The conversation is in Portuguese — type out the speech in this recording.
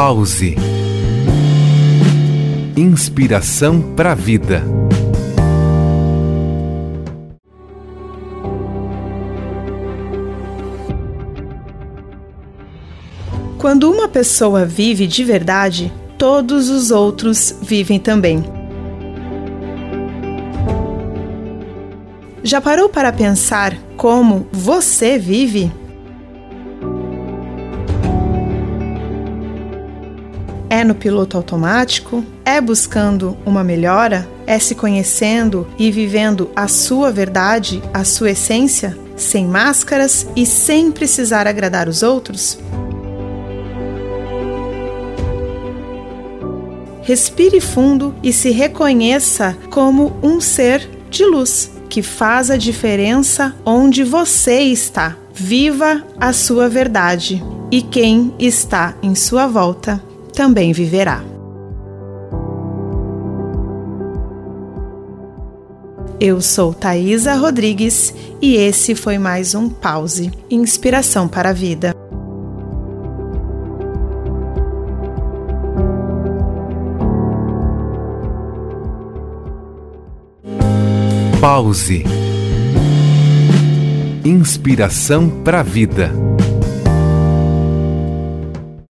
Pause. Inspiração para a vida. Quando uma pessoa vive de verdade, todos os outros vivem também. Já parou para pensar como você vive? É no piloto automático? É buscando uma melhora? É se conhecendo e vivendo a sua verdade, a sua essência, sem máscaras e sem precisar agradar os outros? Respire fundo e se reconheça como um ser de luz que faz a diferença onde você está. Viva a sua verdade e quem está em sua volta também viverá. Eu sou Thaisa Rodrigues e esse foi mais um Pause Inspiração para a Vida. Pause. Inspiração para a vida.